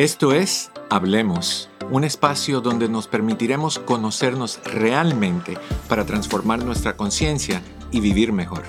Esto es Hablemos, un espacio donde nos permitiremos conocernos realmente para transformar nuestra conciencia y vivir mejor.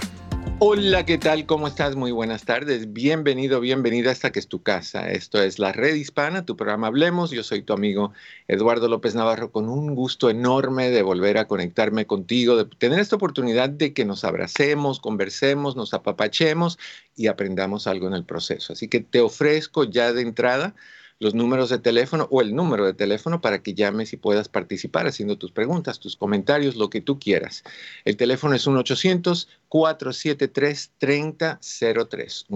Hola, ¿qué tal? ¿Cómo estás? Muy buenas tardes. Bienvenido, bienvenida hasta que es tu casa. Esto es La Red Hispana, tu programa Hablemos. Yo soy tu amigo Eduardo López Navarro con un gusto enorme de volver a conectarme contigo, de tener esta oportunidad de que nos abracemos, conversemos, nos apapachemos y aprendamos algo en el proceso. Así que te ofrezco ya de entrada los números de teléfono o el número de teléfono para que llames y puedas participar haciendo tus preguntas, tus comentarios, lo que tú quieras. El teléfono es 1-800-473-3003.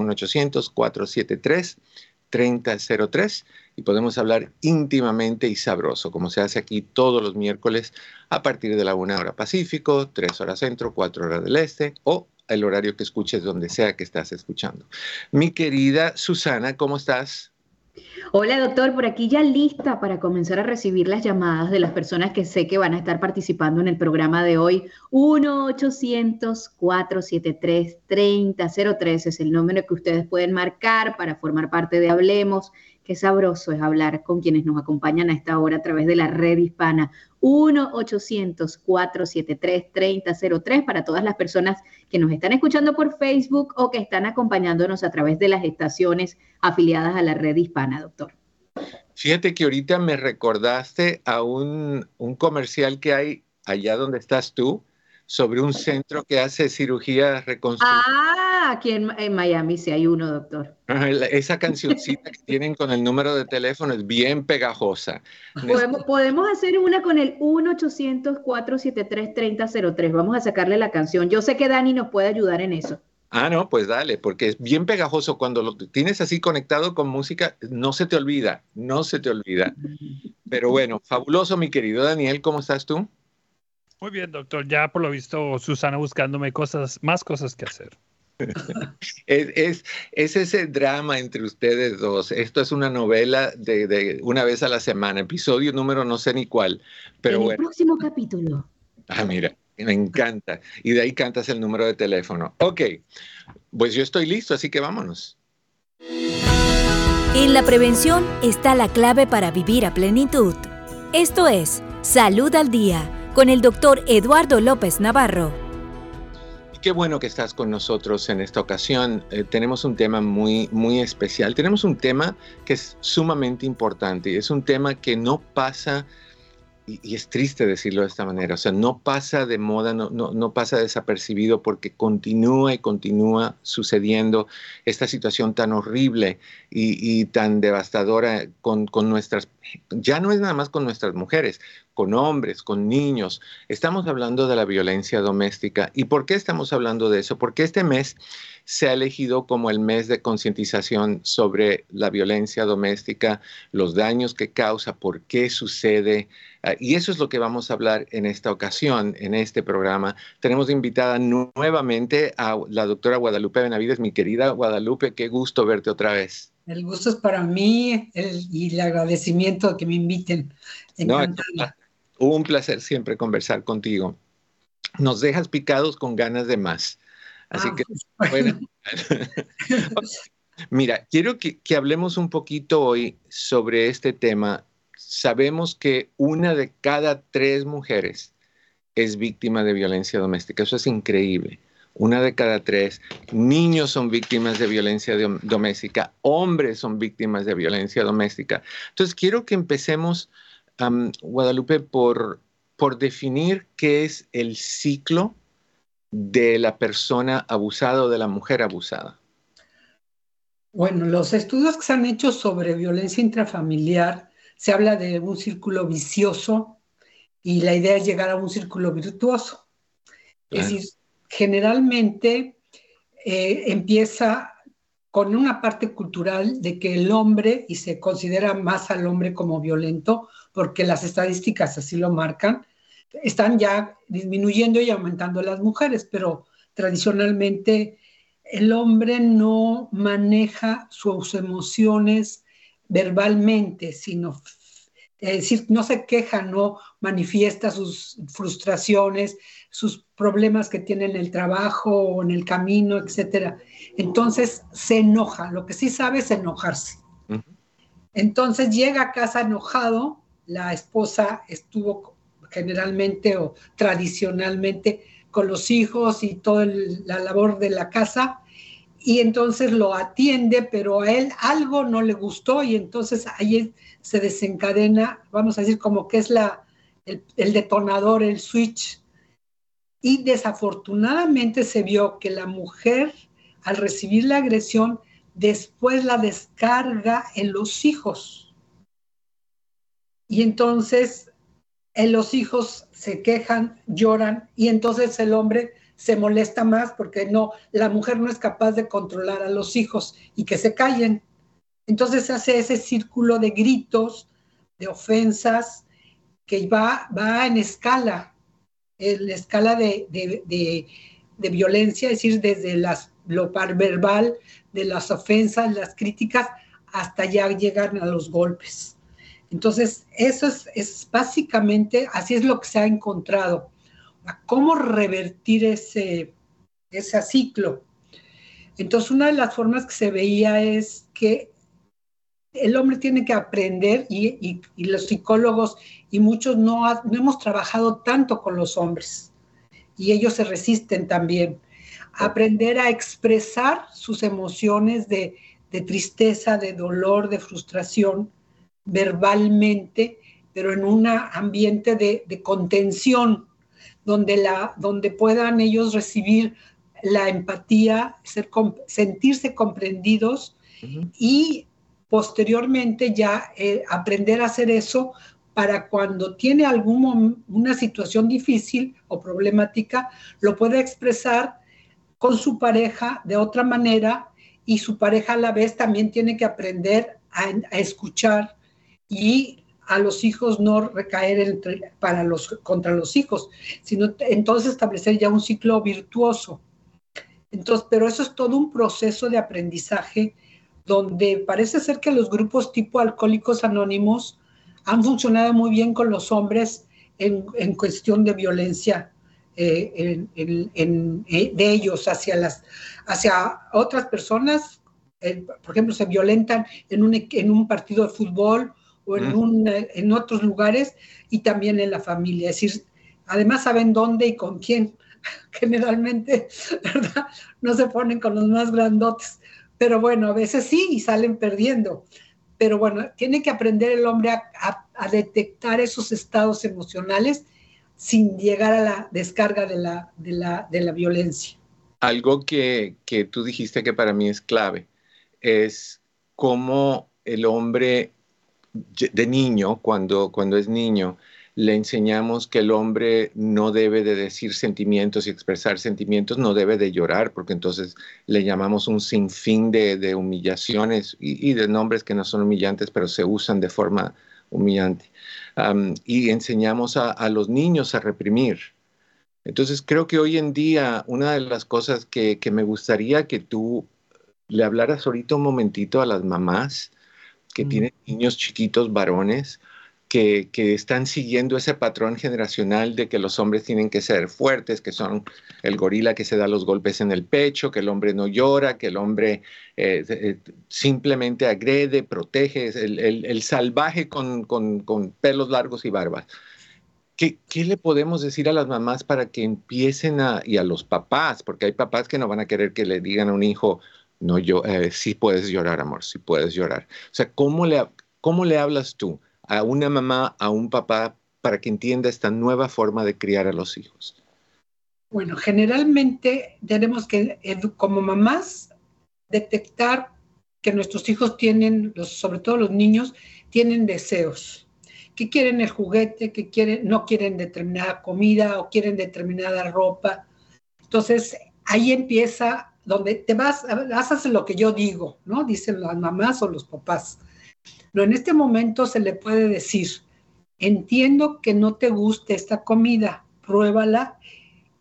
1-800-473-3003 y podemos hablar íntimamente y sabroso, como se hace aquí todos los miércoles a partir de la una hora Pacífico, tres horas centro, cuatro horas del este o el horario que escuches donde sea que estás escuchando. Mi querida Susana, ¿cómo estás? Hola doctor, por aquí ya lista para comenzar a recibir las llamadas de las personas que sé que van a estar participando en el programa de hoy. 1-800-473-3003 es el número que ustedes pueden marcar para formar parte de Hablemos. Qué sabroso es hablar con quienes nos acompañan a esta hora a través de la red hispana. 1-800-473-3003 para todas las personas que nos están escuchando por Facebook o que están acompañándonos a través de las estaciones afiliadas a la red hispana, doctor. Fíjate que ahorita me recordaste a un, un comercial que hay allá donde estás tú, sobre un centro que hace cirugía reconstructiva. Ah, aquí en, Miami sí hay uno, doctor. Esa cancioncita que tienen con el número de teléfono es bien pegajosa. Podemos, podemos hacer una con el 1-800-473-3003. Vamos a sacarle la canción. Yo sé que Dani nos puede ayudar en eso. Ah, no, pues dale, porque es bien pegajoso. Cuando lo tienes así conectado con música, no se te olvida, no se te olvida. Pero bueno, fabuloso, mi querido Daniel, ¿cómo estás tú? Muy bien, doctor. Ya por lo visto, Susana buscándome cosas, más cosas que hacer. es, ese drama entre ustedes dos. Esto es una novela de, una vez a la semana, episodio número no sé ni cuál. Pero en el próximo capítulo. Ah, mira, me encanta. Y de ahí cantas el número de teléfono. Ok, pues yo estoy listo, así que vámonos. En la prevención está la clave para vivir a plenitud. Esto es Salud al Día con el doctor Eduardo López Navarro. Qué bueno que estás con nosotros en esta ocasión. Eh, tenemos un tema muy, muy especial. Tenemos un tema que es sumamente importante. Es un tema que no pasa y, es triste decirlo de esta manera, o sea, no pasa de moda, no, no, pasa desapercibido porque continúa y continúa sucediendo esta situación tan horrible y, tan devastadora con, con, nuestras, ya no es nada más con nuestras mujeres, con hombres, con niños. Estamos hablando de la violencia doméstica. ¿Y por qué estamos hablando de eso? Porque este mes se ha elegido como el mes de concientización sobre la violencia doméstica, los daños que causa, por qué sucede. Ah, y eso es lo que vamos a hablar en esta ocasión, en este programa. Tenemos invitada nuevamente a la doctora Guadalupe Benavides. Mi querida Guadalupe, qué gusto verte otra vez. El gusto es para mí y el agradecimiento de que me inviten. No, un placer siempre conversar contigo. Nos dejas picados con ganas de más. Así que, ah, bueno. Mira, quiero que, hablemos un poquito hoy sobre este tema. Sabemos que una de cada tres mujeres es víctima de violencia doméstica. Eso es increíble. Una de cada tres niños son víctimas de violencia doméstica, hombres son víctimas de violencia doméstica. Entonces, quiero que empecemos, Guadalupe, por, por definir qué es el ciclo de la persona abusada o de la mujer abusada? Bueno, los estudios que se han hecho sobre violencia intrafamiliar, se habla de un círculo vicioso y la idea es llegar a un círculo virtuoso. Es decir, generalmente eh, empieza con una parte cultural de que el hombre, y se considera más al hombre como violento, porque las estadísticas así lo marcan, están ya disminuyendo y aumentando las mujeres, pero tradicionalmente el hombre no maneja sus emociones verbalmente, sino, es decir, no se queja, no manifiesta sus frustraciones, sus problemas que tiene en el trabajo o en el camino, etc. Entonces se enoja, lo que sí sabe es enojarse. Entonces llega a casa enojado, la esposa estuvo generalmente o tradicionalmente con los hijos y toda la labor de la casa, y entonces lo atiende, pero a él algo no le gustó y entonces ahí se desencadena, vamos a decir, como que es la, el, el detonador, el switch. Y desafortunadamente se vio que la mujer, al recibir la agresión, después la descarga en los hijos. Y entonces en los hijos se quejan, lloran y entonces el hombre se molesta más porque no, la mujer no es capaz de controlar a los hijos y que se callen. Entonces se hace ese círculo de gritos, de ofensas, que va, va en escala, en la escala de, de, violencia, es decir, desde las, lo verbal, de las ofensas, las críticas, hasta ya llegan a los golpes. Entonces, eso es, es básicamente, así es lo que se ha encontrado cómo revertir ese, ese ciclo. Entonces, una de las formas que se veía es que el hombre tiene que aprender y, los psicólogos y muchos no, no, hemos trabajado tanto con los hombres y ellos se resisten también. Aprender a expresar sus emociones de, tristeza, de dolor, de frustración verbalmente, pero en un ambiente de, de contención, donde, la, donde puedan ellos recibir la empatía, ser, sentirse comprendidos y posteriormente ya eh, aprender a hacer eso para cuando tiene alguna situación difícil o problemática, lo pueda expresar con su pareja de otra manera y su pareja a la vez también tiene que aprender a, a escuchar y a los hijos no recaer entre, para los, contra los hijos, sino entonces establecer ya un ciclo virtuoso. Entonces, pero eso es todo un proceso de aprendizaje donde parece ser que los grupos tipo alcohólicos anónimos han funcionado muy bien con los hombres en, en cuestión de violencia eh, en, eh, de ellos hacia, las, hacia otras personas. Eh, por ejemplo, se violentan en un, en un partido de fútbol o en, un, en otros lugares y también en la familia. Es decir, además saben dónde y con quién. Generalmente, ¿verdad? No se ponen con los más grandotes, pero bueno, a veces sí y salen perdiendo. Pero bueno, tiene que aprender el hombre a, a, detectar esos estados emocionales sin llegar a la descarga de la, de la, de la violencia. Algo que, que tú dijiste que para mí es clave es cómo el hombre de niño, cuando, cuando es niño, le enseñamos que el hombre no debe de decir sentimientos y expresar sentimientos, no debe de llorar, porque entonces le llamamos un sinfín de, de humillaciones y, de nombres que no son humillantes, pero se usan de forma humillante. y enseñamos a, a, los niños a reprimir. Entonces creo que hoy en día una de las cosas que, que me gustaría que tú le hablaras ahorita un momentito a las mamás que tienen niños chiquitos varones que, están siguiendo ese patrón generacional de que los hombres tienen que ser fuertes, que son el gorila que se da los golpes en el pecho, que el hombre no llora, que el hombre eh, eh, simplemente agrede, protege, el, salvaje con, pelos largos y barbas. ¿Qué, le podemos decir a las mamás para que empiecen a, y a los papás, porque hay papás que no van a querer que le digan a un hijo, no yo, eh, sí puedes llorar, amor, sí puedes llorar. O sea, ¿cómo le, ¿cómo le hablas tú a una mamá, a un papá, para que entienda esta nueva forma de criar a los hijos? Bueno, generalmente tenemos que, como mamás, detectar que nuestros hijos tienen, sobre todo los niños, tienen deseos, que quieren el juguete, que quieren, no quieren determinada comida o quieren determinada ropa. Entonces, ahí empieza donde te vas, haces lo que yo digo, ¿no? Dicen las mamás o los papás. No, en este momento se le puede decir, entiendo que no te guste esta comida, pruébala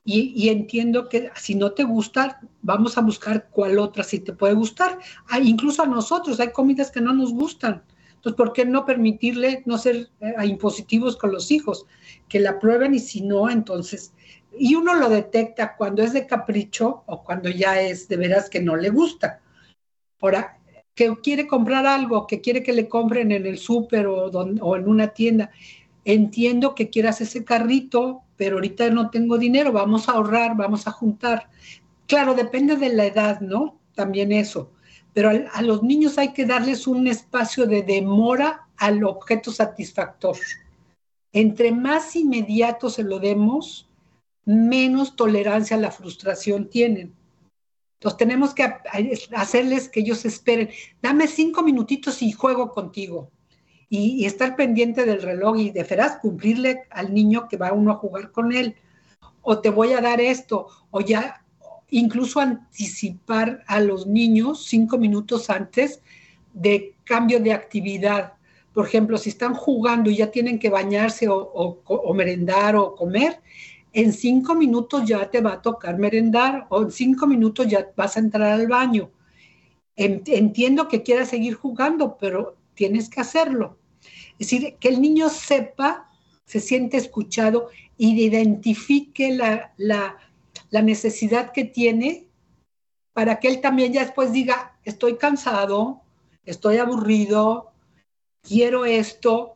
y, entiendo que si no te gusta, vamos a buscar cuál otra sí te puede gustar. Ah, incluso a nosotros hay comidas que no nos gustan. Entonces, ¿por qué no permitirle no ser eh, impositivos con los hijos? Que la prueben y si no, entonces y uno lo detecta cuando es de capricho o cuando ya es de veras que no le gusta. Ahora, que quiere comprar algo, que quiere que le compren en el súper o, en una tienda. Entiendo que quieras ese carrito, pero ahorita no tengo dinero, vamos a ahorrar, vamos a juntar. Claro, depende de la edad, ¿no? También eso. Pero a, los niños hay que darles un espacio de demora al objeto satisfactor. Entre más inmediato se lo demos, menos tolerancia a la frustración tienen. Entonces tenemos que hacerles que ellos esperen. Dame cinco minutitos y juego contigo. Y, estar pendiente del reloj y de veras cumplirle al niño que va uno a jugar con él. O te voy a dar esto. O ya incluso anticipar a los niños cinco minutos antes de cambio de actividad. Por ejemplo, si están jugando y ya tienen que bañarse o, merendar o comer, en cinco minutos ya te va a tocar merendar o en cinco minutos ya vas a entrar al baño. Entiendo que quieras seguir jugando, pero tienes que hacerlo. Es decir, que el niño sepa, se siente escuchado y identifique la, la, la necesidad que tiene para que él también ya después diga, estoy cansado, estoy aburrido, quiero esto,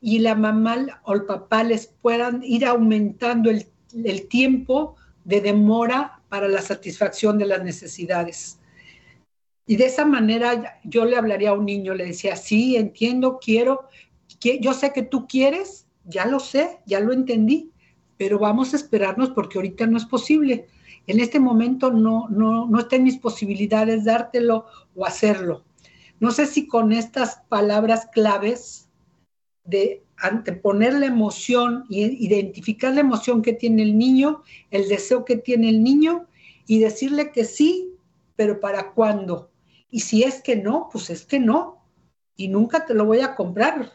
y la mamá o el papá les puedan ir aumentando el, el tiempo de demora para la satisfacción de las necesidades. Y de esa manera yo le hablaría a un niño, le decía, sí, entiendo, quiero, yo sé que tú quieres, ya lo sé, ya lo entendí, pero vamos a esperarnos porque ahorita no es posible. En este momento no, no, no está en mis posibilidades dártelo o hacerlo. No sé si con estas palabras claves de anteponer la emoción y identificar la emoción que tiene el niño, el deseo que tiene el niño y decirle que sí, pero ¿para cuándo? Y si es que no, pues es que no. Y nunca te lo voy a comprar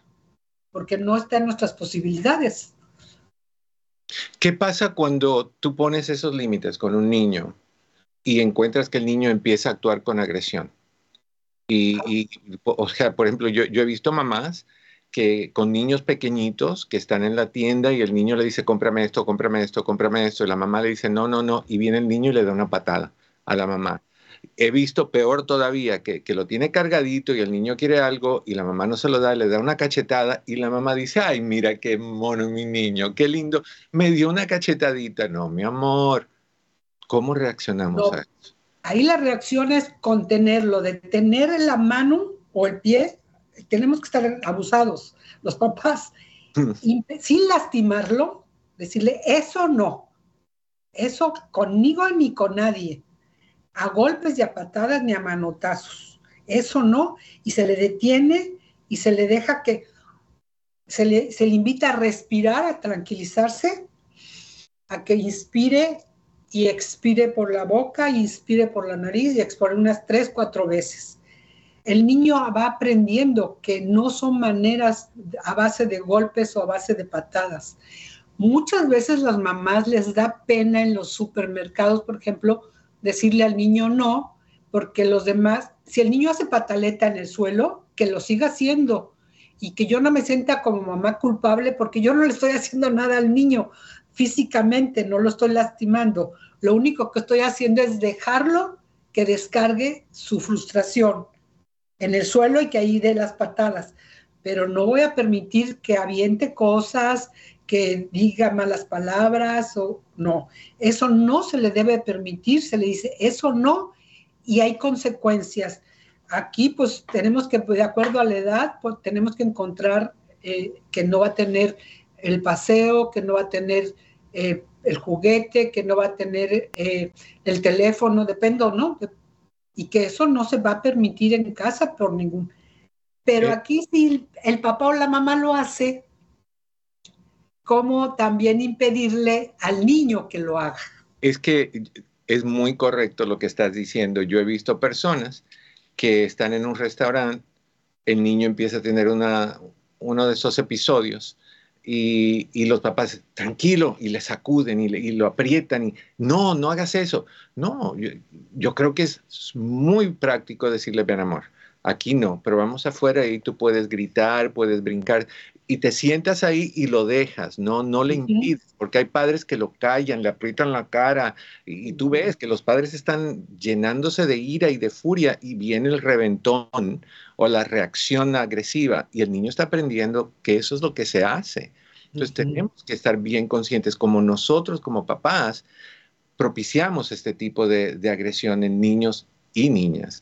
porque no está en nuestras posibilidades. ¿Qué pasa cuando tú pones esos límites con un niño y encuentras que el niño empieza a actuar con agresión? Y, o sea, por ejemplo, yo, he visto mamás que con niños pequeñitos que están en la tienda y el niño le dice, cómprame esto, cómprame esto, cómprame esto, y la mamá le dice, no, no, no, y viene el niño y le da una patada a la mamá he visto peor todavía, que, lo tiene cargadito y el niño quiere algo y la mamá no se lo da, le da una cachetada y la mamá dice, ay, mira qué mono mi niño, qué lindo, me dio una cachetadita. No, mi amor, ¿cómo reaccionamos a eso? Ahí la reacción es contenerlo, de tener en la mano o el pie, tenemos que estar abusados, los papás, sin lastimarlo, decirle, eso no, eso conmigo ni con nadie a golpes y a patadas ni a manotazos. Eso no, y se le detiene y se le deja que, se le, se le invita a respirar, a tranquilizarse, a que inspire y expire por la boca, inspire por la nariz y expire unas tres, cuatro veces. El niño va aprendiendo que no son maneras a base de golpes o a base de patadas. Muchas veces las mamás les da pena en los supermercados, por ejemplo, decirle al niño no, porque los demás, si el niño hace pataleta en el suelo, que lo siga haciendo y que yo no me sienta como mamá culpable porque yo no le estoy haciendo nada al niño físicamente, no lo estoy lastimando. Lo único que estoy haciendo es dejarlo que descargue su frustración en el suelo y que ahí dé las patadas. Pero no voy a permitir que aviente cosas, que diga malas palabras o no. Eso no se le debe permitir, se le dice eso no y hay consecuencias. Aquí pues tenemos que, de acuerdo a la edad, pues tenemos que encontrar eh, que no va a tener el paseo, que no va a tener eh, el juguete, que no va a tener eh, el teléfono, depende no, y que eso no se va a permitir en casa por ningún. Pero aquí si el papá o la mamá lo hace, cómo también impedirle al niño que lo haga. Es que es muy correcto lo que estás diciendo. Yo he visto personas que están en un restaurante, el niño empieza a tener una, uno de esos episodios y, los papás, tranquilo, y le sacuden y, lo aprietan y no, no hagas eso. No, yo, yo creo que es muy práctico decirle, ven amor, aquí no, pero vamos afuera y tú puedes gritar, puedes brincar y te sientas ahí y lo dejas, no, no le impides, porque hay padres que lo callan, le aprietan la cara y, tú ves que los padres están llenándose de ira y de furia y viene el reventón o la reacción agresiva y el niño está aprendiendo que eso es lo que se hace. Entonces tenemos que estar bien conscientes como nosotros como papás propiciamos este tipo de, de agresión en niños y niñas.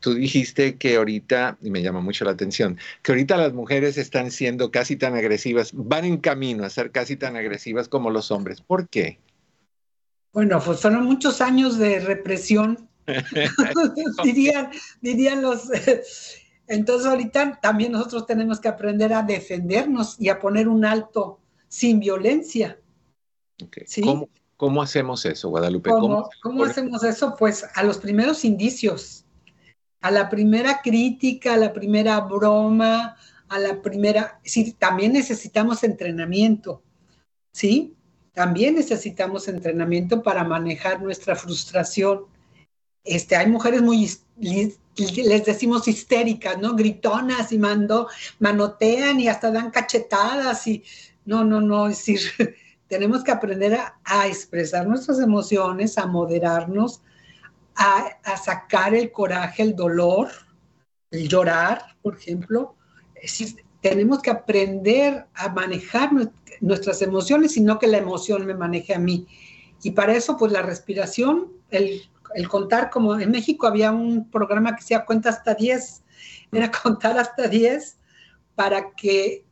Tú dijiste que ahorita, y me llama mucho la atención, que ahorita las mujeres están siendo casi tan agresivas, van en camino a ser casi tan agresivas como los hombres. ¿Por qué? Bueno, pues fueron muchos años de represión, dirían, dirían los... Entonces ahorita también nosotros tenemos que aprender a defendernos y a poner un alto sin violencia. ¿Sí? ¿Cómo hacemos eso, Guadalupe? ¿Cómo, hacemos eso? Pues a los primeros indicios, a la primera crítica, a la primera broma, a la primera... Sí, también necesitamos entrenamiento, ¿sí? También necesitamos entrenamiento para manejar nuestra frustración. Este, hay mujeres muy, les decimos histéricas, ¿no? Gritonas y mando, manotean y hasta dan cachetadas y no, no, no, es decir, tenemos que aprender a, expresar nuestras emociones, a moderarnos, a, sacar el coraje, el dolor, el llorar, por ejemplo. Es decir, tenemos que aprender a manejar nuestras emociones y no que la emoción me maneje a mí. Y para eso, pues la respiración, el, el contar, como en México había un programa que se Cuenta hasta 10, era contar hasta 10 para que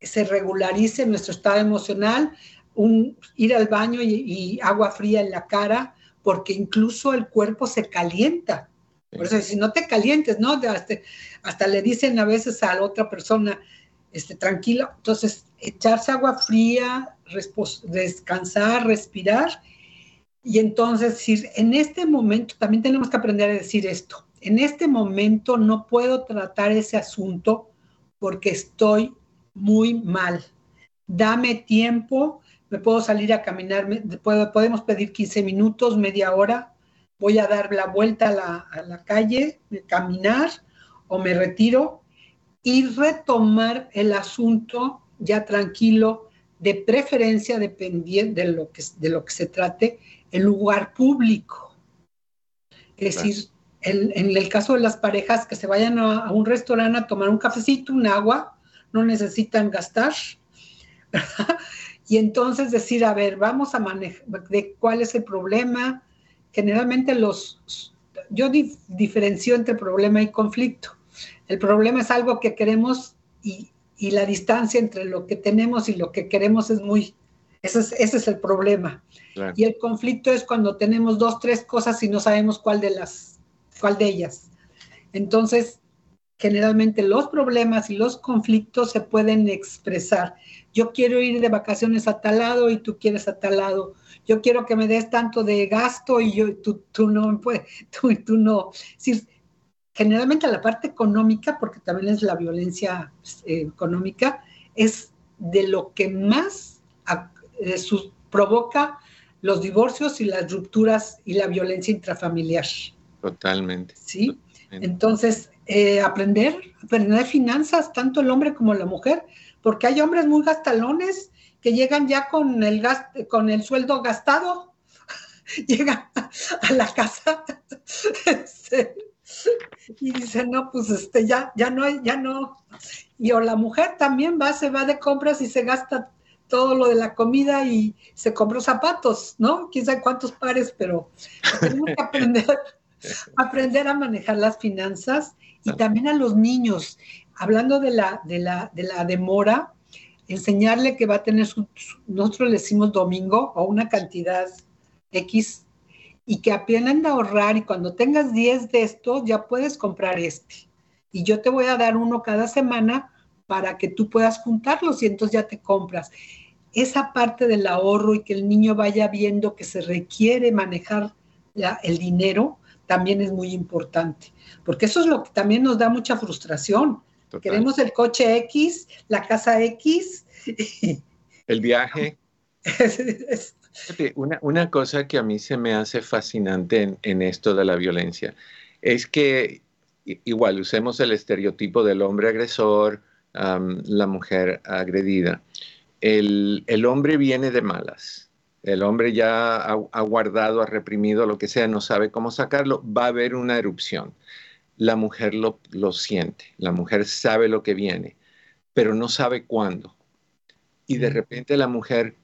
se regularice nuestro estado emocional, un, ir al baño y, agua fría en la cara, porque incluso el cuerpo se calienta. Por eso, si no te calientes, ¿no? Hasta, hasta, le dicen a veces a la otra persona, este, tranquilo, entonces echarse agua fría, descansar, respirar. Y entonces, decir, en este momento, también tenemos que aprender a decir esto, en este momento no puedo tratar ese asunto porque estoy muy mal. Dame tiempo, me puedo salir a caminar, podemos pedir 15 minutos, media hora, voy a dar la vuelta a la, calle, caminar o me retiro y retomar el asunto ya tranquilo, de preferencia dependiendo de lo que, de lo que se trate, en lugar público. Es decir, en, el caso de las parejas que se vayan a, un restaurante a tomar un cafecito, un agua, no necesitan gastar, Y entonces decir, a ver, vamos a manejar de cuál es el problema. Generalmente los, yo diferencio entre problema y conflicto. El problema es algo que queremos y, la distancia entre lo que tenemos y lo que queremos es muy, ese es, ese es el problema. Y el conflicto es cuando tenemos dos, tres cosas y no sabemos cuál de las, cuál de ellas. Entonces, generalmente los problemas y los conflictos se pueden expresar. Yo quiero ir de vacaciones a tal lado y tú quieres a tal lado. Yo quiero que me des tanto de gasto y yo, tú, tú no puedes, tú, tú no. generalmente la parte económica, porque también es la violencia eh, económica, es de lo que más eh, provoca los divorcios y las rupturas y la violencia intrafamiliar. Totalmente. Sí. Entonces, eh, aprender, aprender finanzas, tanto el hombre como la mujer, porque hay hombres muy gastalones que llegan ya con el, con el sueldo gastado, llegan a la casa y dicen, no, pues este, ya, ya no, ya no. Y o la mujer también va, se va de compras y se gasta todo lo de la comida y se compró zapatos, ¿no? Quién sabe cuántos pares, pero tenemos que aprender aprender a manejar las finanzas y también a los niños, hablando de la, de la, de la demora, enseñarle que va a tener su, nosotros le decimos domingo o una cantidad X y que aprendan a ahorrar y cuando tengas 10 de estos ya puedes comprar este. Y yo te voy a dar uno cada semana para que tú puedas juntarlos y entonces ya te compras. Esa parte del ahorro y que el niño vaya viendo que se requiere manejar el dinero, también es muy importante, porque eso es lo que también nos da mucha frustración. Queremos el coche X, la casa X. El viaje. una, una, cosa que a mí se me hace fascinante en, esto de la violencia es que igual usemos el estereotipo del hombre agresor, la mujer agredida. El, hombre viene de malas. El hombre ya ha, guardado, ha reprimido lo que sea, no sabe cómo sacarlo, va a haber una erupción. La mujer lo, lo siente, la mujer sabe lo que viene, pero no sabe cuándo. Y de repente la mujer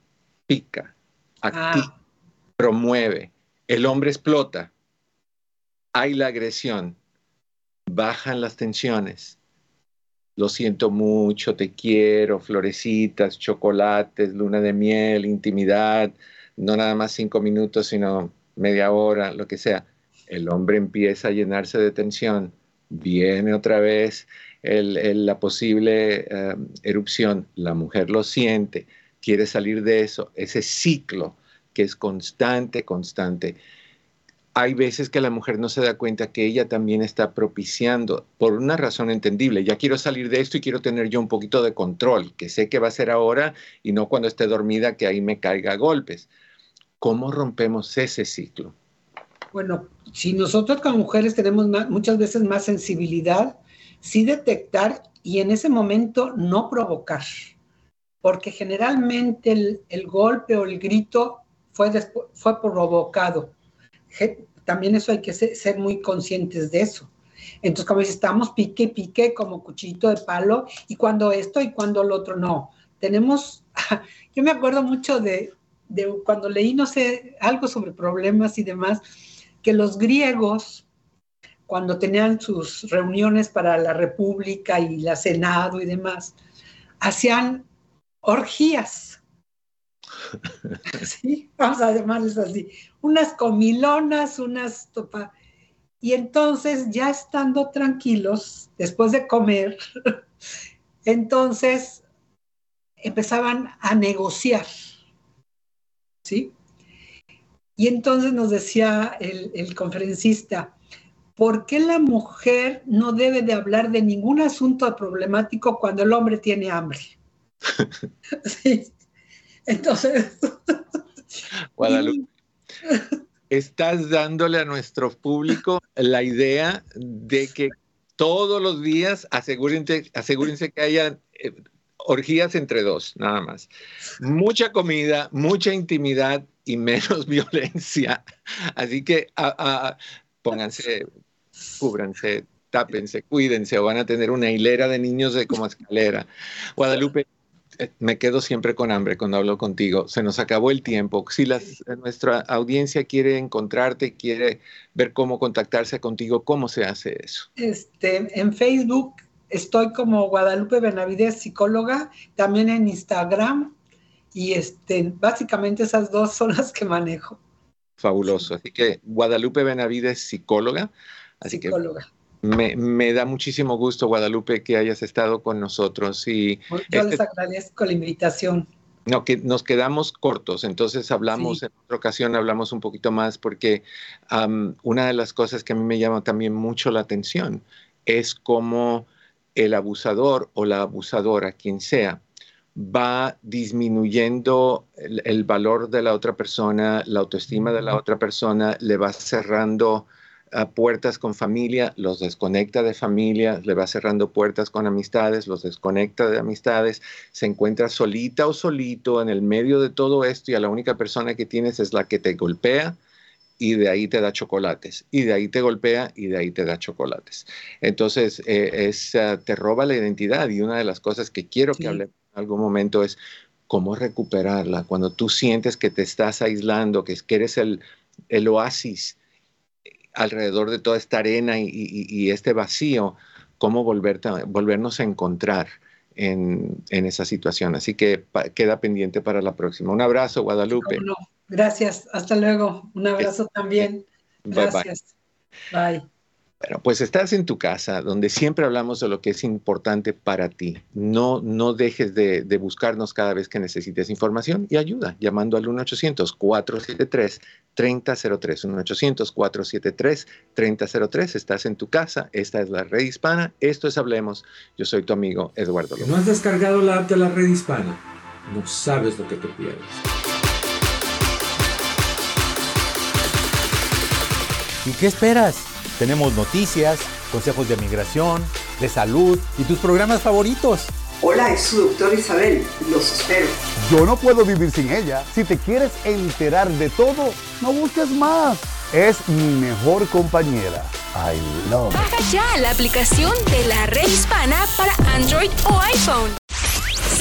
pica, activa, ah. promueve, el hombre explota, hay la agresión, bajan las tensiones. Lo siento mucho, te quiero, florecitas, chocolates, luna de miel, intimidad, no nada más cinco minutos, sino media hora, lo que sea. El hombre empieza a llenarse de tensión, viene otra vez la posible eh, erupción, la mujer lo siente, quiere salir de eso, ese ciclo que es constante, constante hay veces que la mujer no se da cuenta que ella también está propiciando, por una razón entendible, ya quiero salir de esto y quiero tener yo un poquito de control, que sé que va a ser ahora y no cuando esté dormida que ahí me caiga golpes. ¿Cómo rompemos ese ciclo? Bueno, si nosotros como mujeres tenemos muchas veces más sensibilidad, sí detectar y en ese momento no provocar, porque generalmente el, golpe o el grito fue, fue provocado también eso hay que ser, muy conscientes de eso. Entonces, como dice, estamos pique, pique, como cuchillito de palo, y cuando esto y cuando lo otro, no. Tenemos, yo me acuerdo mucho de, de cuando leí, no sé, algo sobre problemas y demás, que los griegos, cuando tenían sus reuniones para la República y la Senado y demás, hacían orgías sí, vamos a llamarles así, unas comilonas, unas topa. Y entonces, ya estando tranquilos, después de comer, entonces empezaban a negociar, ¿sí? Y entonces nos decía el, el, conferencista, ¿por qué la mujer no debe de hablar de ningún asunto problemático cuando el hombre tiene hambre? sí. Entonces. Guadalupe. Estás dándole a nuestro público la idea de que todos los días asegúrense, asegúrense que haya eh, orgías entre dos, nada más. Mucha comida, mucha intimidad y menos violencia. Así que pónganse, cúbranse, tápense, cuídense o van a tener una hilera de niños de como escalera. Guadalupe, me quedo siempre con hambre cuando hablo contigo. Se nos acabó el tiempo. Si nuestra audiencia quiere encontrarte, quiere ver cómo contactarse contigo, ¿cómo se hace eso? Este, en Facebook estoy como Guadalupe Benavides, psicóloga, también en Instagram y este, básicamente esas dos son las que manejo. Fabuloso. Así que Guadalupe Benavides, psicóloga. Así psicóloga. Me, da muchísimo gusto, Guadalupe, que hayas estado con nosotros. Y Yo este les agradezco la invitación. No, que nos quedamos cortos, entonces hablamos en otra ocasión, hablamos un poquito más, porque una de las cosas que a mí me llama también mucho la atención es cómo el abusador o la abusadora, quien sea, va disminuyendo el valor de la otra persona, la autoestima de la otra persona, le va cerrando a puertas con familia, los desconecta de familia, le va cerrando puertas con amistades, los desconecta de amistades, se encuentra solita o solito en el medio de todo esto y a la única persona que tienes es la que te golpea y de ahí te da chocolates, y de ahí te golpea y de ahí te da chocolates. Entonces, eh, es, te roba la identidad y una de las cosas que quiero que hable en algún momento es cómo recuperarla cuando tú sientes que te estás aislando, que, eres el, el oasis alrededor de toda esta arena y, este vacío, cómo volvernos a encontrar en, esa situación. Así que queda pendiente para la próxima. Un abrazo, Guadalupe. Gracias, hasta luego. Un abrazo también. Gracias. bye. Bueno, pues estás en tu casa, donde siempre hablamos de lo que es importante para ti. No, no dejes de, buscarnos cada vez que necesites información y ayuda, llamando al 1-800-473-3003. 1-800-473-3003. Estás en tu casa, esta es la red hispana, esto es Hablemos. Yo soy tu amigo Eduardo López. ¿No has descargado la app de la red hispana? No sabes lo que te pierdes. ¿Y qué esperas? Tenemos noticias, consejos de migración de salud y tus programas favoritos. Hola, es su doctor Isabel. Los espero. Yo no puedo vivir sin ella. Si te quieres enterar de todo, no busques más. Es mi mejor compañera. I love. Baja ya la aplicación de la red hispana para Android o iPhone.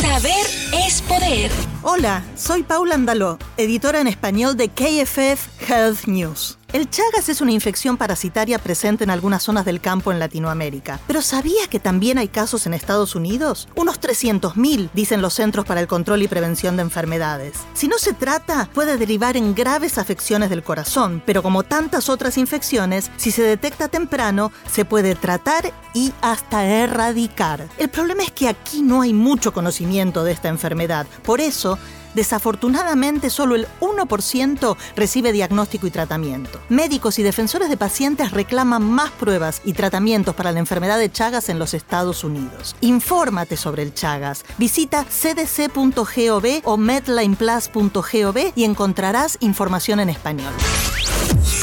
Saber es poder. Hola, soy Paula Andaló, editora en español de KFF Health News. El Chagas es una infección parasitaria presente en algunas zonas del campo en Latinoamérica. ¿Pero sabía que también hay casos en Estados Unidos? Unos 300.000, dicen los Centros para el Control y Prevención de Enfermedades. Si no se trata, puede derivar en graves afecciones del corazón, pero como tantas otras infecciones, si se detecta temprano, se puede tratar y hasta erradicar. El problema es que aquí no hay mucho conocimiento de esta enfermedad. Por eso, Desafortunadamente, solo el 1% recibe diagnóstico y tratamiento. Médicos y defensores de pacientes reclaman más pruebas y tratamientos para la enfermedad de Chagas en los Estados Unidos. Infórmate sobre el Chagas. Visita cdc.gov o medlineplus.gov y encontrarás información en español.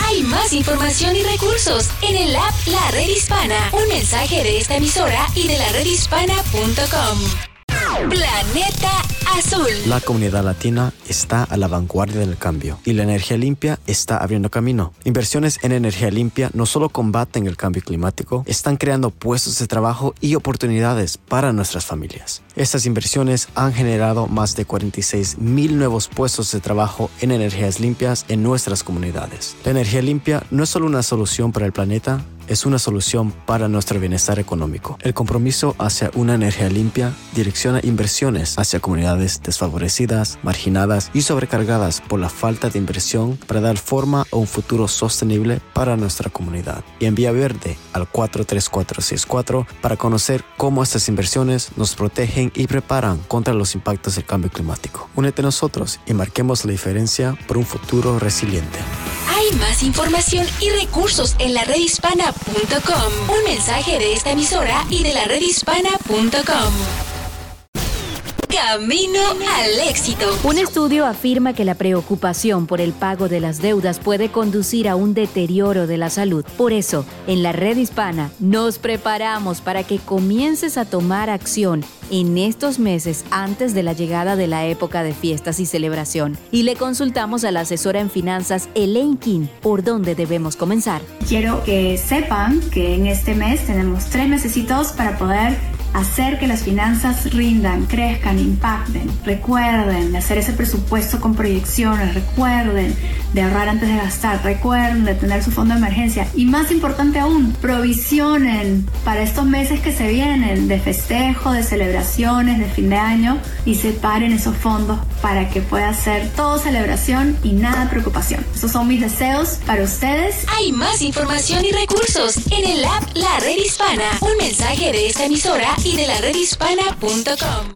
Hay más información y recursos en el app La Red Hispana. Un mensaje de esta emisora y de la redhispana.com. Planeta Azul. La comunidad latina está a la vanguardia del cambio y la energía limpia está abriendo camino. Inversiones en energía limpia no solo combaten el cambio climático, están creando puestos de trabajo y oportunidades para nuestras familias. Estas inversiones han generado más de 46 mil nuevos puestos de trabajo en energías limpias en nuestras comunidades. La energía limpia no es solo una solución para el planeta, es una solución para nuestro bienestar económico. El compromiso hacia una energía limpia direcciona inversiones hacia comunidades desfavorecidas, marginadas y sobrecargadas por la falta de inversión para dar forma a un futuro sostenible para nuestra comunidad. Y envía verde al 43464 para conocer cómo estas inversiones nos protegen y preparan contra los impactos del cambio climático. Únete a nosotros y marquemos la diferencia por un futuro resiliente. Hay más información y recursos en la redhispana.com. Un mensaje de esta emisora y de la redhispana.com. Camino al éxito. Un estudio afirma que la preocupación por el pago de las deudas puede conducir a un deterioro de la salud. Por eso, en la red hispana nos preparamos para que comiences a tomar acción en estos meses antes de la llegada de la época de fiestas y celebración. Y le consultamos a la asesora en finanzas Elaine King por dónde debemos comenzar. Quiero que sepan que en este mes tenemos tres mesecitos para poder hacer que las finanzas rindan, crezcan, impacten. Recuerden de hacer ese presupuesto con proyecciones, recuerden de ahorrar antes de gastar, recuerden de tener su fondo de emergencia y más importante aún, provisionen para estos meses que se vienen de festejo, de celebraciones, de fin de año y separen esos fondos para que pueda ser todo celebración y nada preocupación. Esos son mis deseos para ustedes. Hay más información y recursos en el app La Red Hispana. Un mensaje de esta emisora y de la redhispana.com.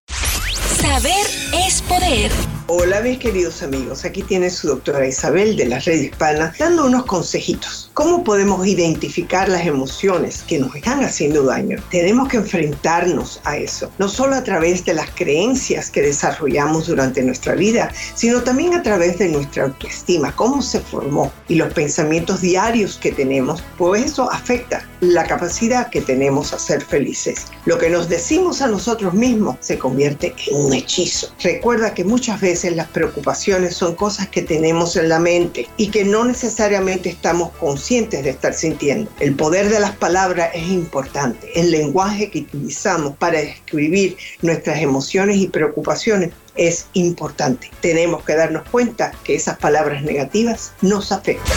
Saber es poder. Hola mis queridos amigos, aquí tiene su doctora Isabel de la Red Hispana dando unos consejitos. ¿Cómo podemos identificar las emociones que nos están haciendo daño? Tenemos que enfrentarnos a eso, no solo a través de las creencias que desarrollamos durante nuestra vida, sino también a través de nuestra autoestima, cómo se formó y los pensamientos diarios que tenemos, pues eso afecta la capacidad que tenemos a ser felices. Lo que nos decimos a nosotros mismos se convierte en un hechizo. Recuerda que muchas veces las preocupaciones son cosas que tenemos en la mente y que no necesariamente estamos conscientes de estar sintiendo. El poder de las palabras es importante. El lenguaje que utilizamos para escribir nuestras emociones y preocupaciones es importante. Tenemos que darnos cuenta que esas palabras negativas nos afectan.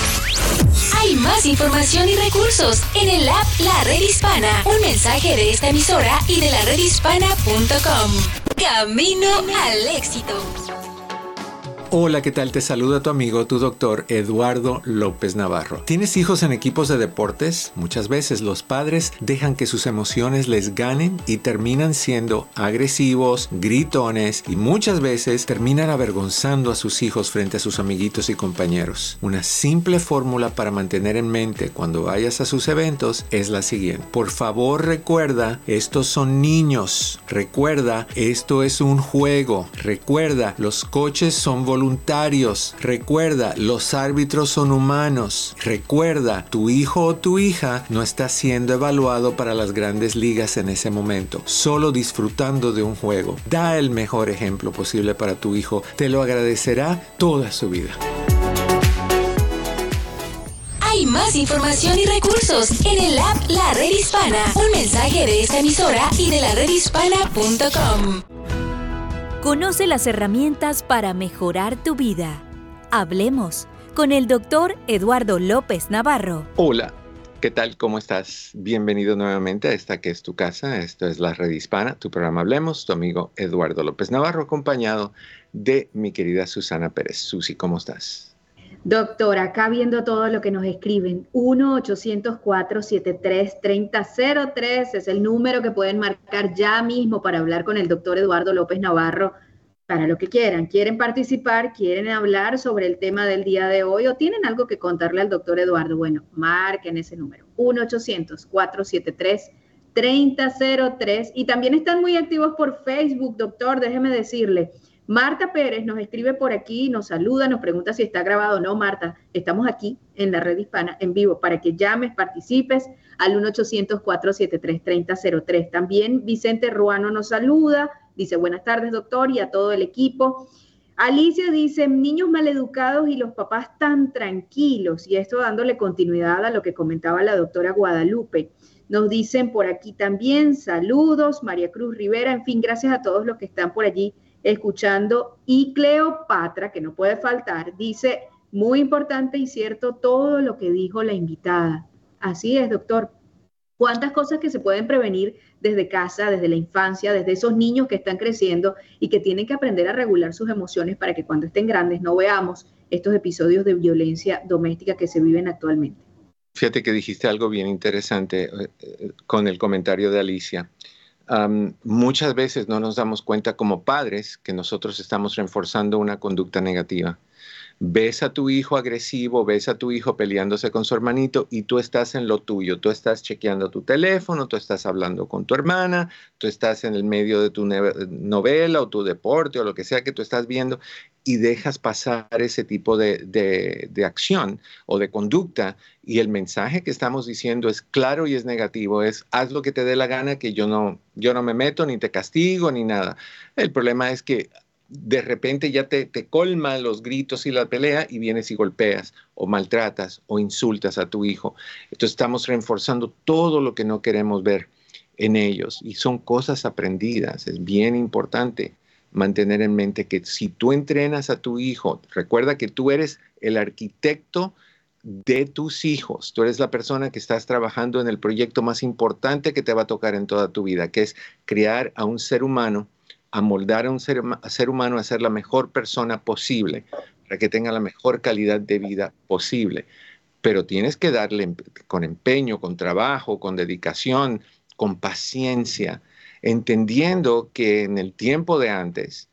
Hay más información y recursos en el app La Red Hispana. Un mensaje de esta emisora y de la redhispana.com. Camino al éxito. Hola, ¿qué tal? Te saluda tu amigo, tu doctor Eduardo López Navarro. ¿Tienes hijos en equipos de deportes? Muchas veces los padres dejan que sus emociones les ganen y terminan siendo agresivos, gritones y muchas veces terminan avergonzando a sus hijos frente a sus amiguitos y compañeros. Una simple fórmula para mantener en mente cuando vayas a sus eventos es la siguiente. Por favor recuerda, estos son niños. Recuerda, esto es un juego. Recuerda, los coches son voluntarios voluntarios. Recuerda, los árbitros son humanos. Recuerda, tu hijo o tu hija no está siendo evaluado para las grandes ligas en ese momento, solo disfrutando de un juego. Da el mejor ejemplo posible para tu hijo. Te lo agradecerá toda su vida. Hay más información y recursos en el app La Red Hispana. Un mensaje de esta emisora y de la redhispana.com. Conoce las herramientas para mejorar tu vida. Hablemos con el doctor Eduardo López Navarro. Hola, ¿qué tal? ¿Cómo estás? Bienvenido nuevamente a esta que es tu casa. Esto es la Red Hispana, tu programa Hablemos, tu amigo Eduardo López Navarro, acompañado de mi querida Susana Pérez. Susi, ¿cómo estás? Doctor, acá viendo todo lo que nos escriben, 1-804-73-3003 es el número que pueden marcar ya mismo para hablar con el doctor Eduardo López Navarro para lo que quieran. ¿Quieren participar? ¿Quieren hablar sobre el tema del día de hoy o tienen algo que contarle al doctor Eduardo? Bueno, marquen ese número, 1-800-473-3003 y también están muy activos por Facebook, doctor, déjeme decirle. Marta Pérez nos escribe por aquí, nos saluda, nos pregunta si está grabado o no. Marta, estamos aquí en la red hispana en vivo para que llames, participes al 1-800-473-3003. También Vicente Ruano nos saluda, dice buenas tardes doctor y a todo el equipo. Alicia dice, niños maleducados y los papás tan tranquilos, y esto dándole continuidad a lo que comentaba la doctora Guadalupe. Nos dicen por aquí también, saludos, María Cruz Rivera, en fin, gracias a todos los que están por allí escuchando. Y Cleopatra, que no puede faltar, dice, muy importante y cierto todo lo que dijo la invitada. Así es, doctor. ¿Cuántas cosas que se pueden prevenir desde casa, desde la infancia, desde esos niños que están creciendo y que tienen que aprender a regular sus emociones para que cuando estén grandes no veamos estos episodios de violencia doméstica que se viven actualmente? Fíjate que dijiste algo bien interesante eh, eh, con el comentario de Alicia muchas veces no nos damos cuenta como padres que nosotros estamos reforzando una conducta negativa. Ves a tu hijo agresivo, ves a tu hijo peleándose con su hermanito y tú estás en lo tuyo, tú estás chequeando tu teléfono, tú estás hablando con tu hermana, tú estás en el medio de tu novela o tu deporte o lo que sea que tú estás viendo y dejas pasar ese tipo de, de, acción o de conducta y el mensaje que estamos diciendo es claro y es negativo, es haz lo que te dé la gana que yo no, yo no me meto ni te castigo ni nada. El problema es que de repente ya te, te colma los gritos y la pelea y vienes y golpeas o maltratas o insultas a tu hijo. Entonces estamos reforzando todo lo que no queremos ver en ellos y son cosas aprendidas. Es bien importante mantener en mente que si tú entrenas a tu hijo, recuerda que tú eres el arquitecto de tus hijos. Tú eres la persona que estás trabajando en el proyecto más importante que te va a tocar en toda tu vida, que es crear a un ser humano a moldar a un ser, humano a ser la mejor persona posible, para que tenga la mejor calidad de vida posible. Pero tienes que darle con empeño, con trabajo, con dedicación, con paciencia, entendiendo que en el tiempo de antes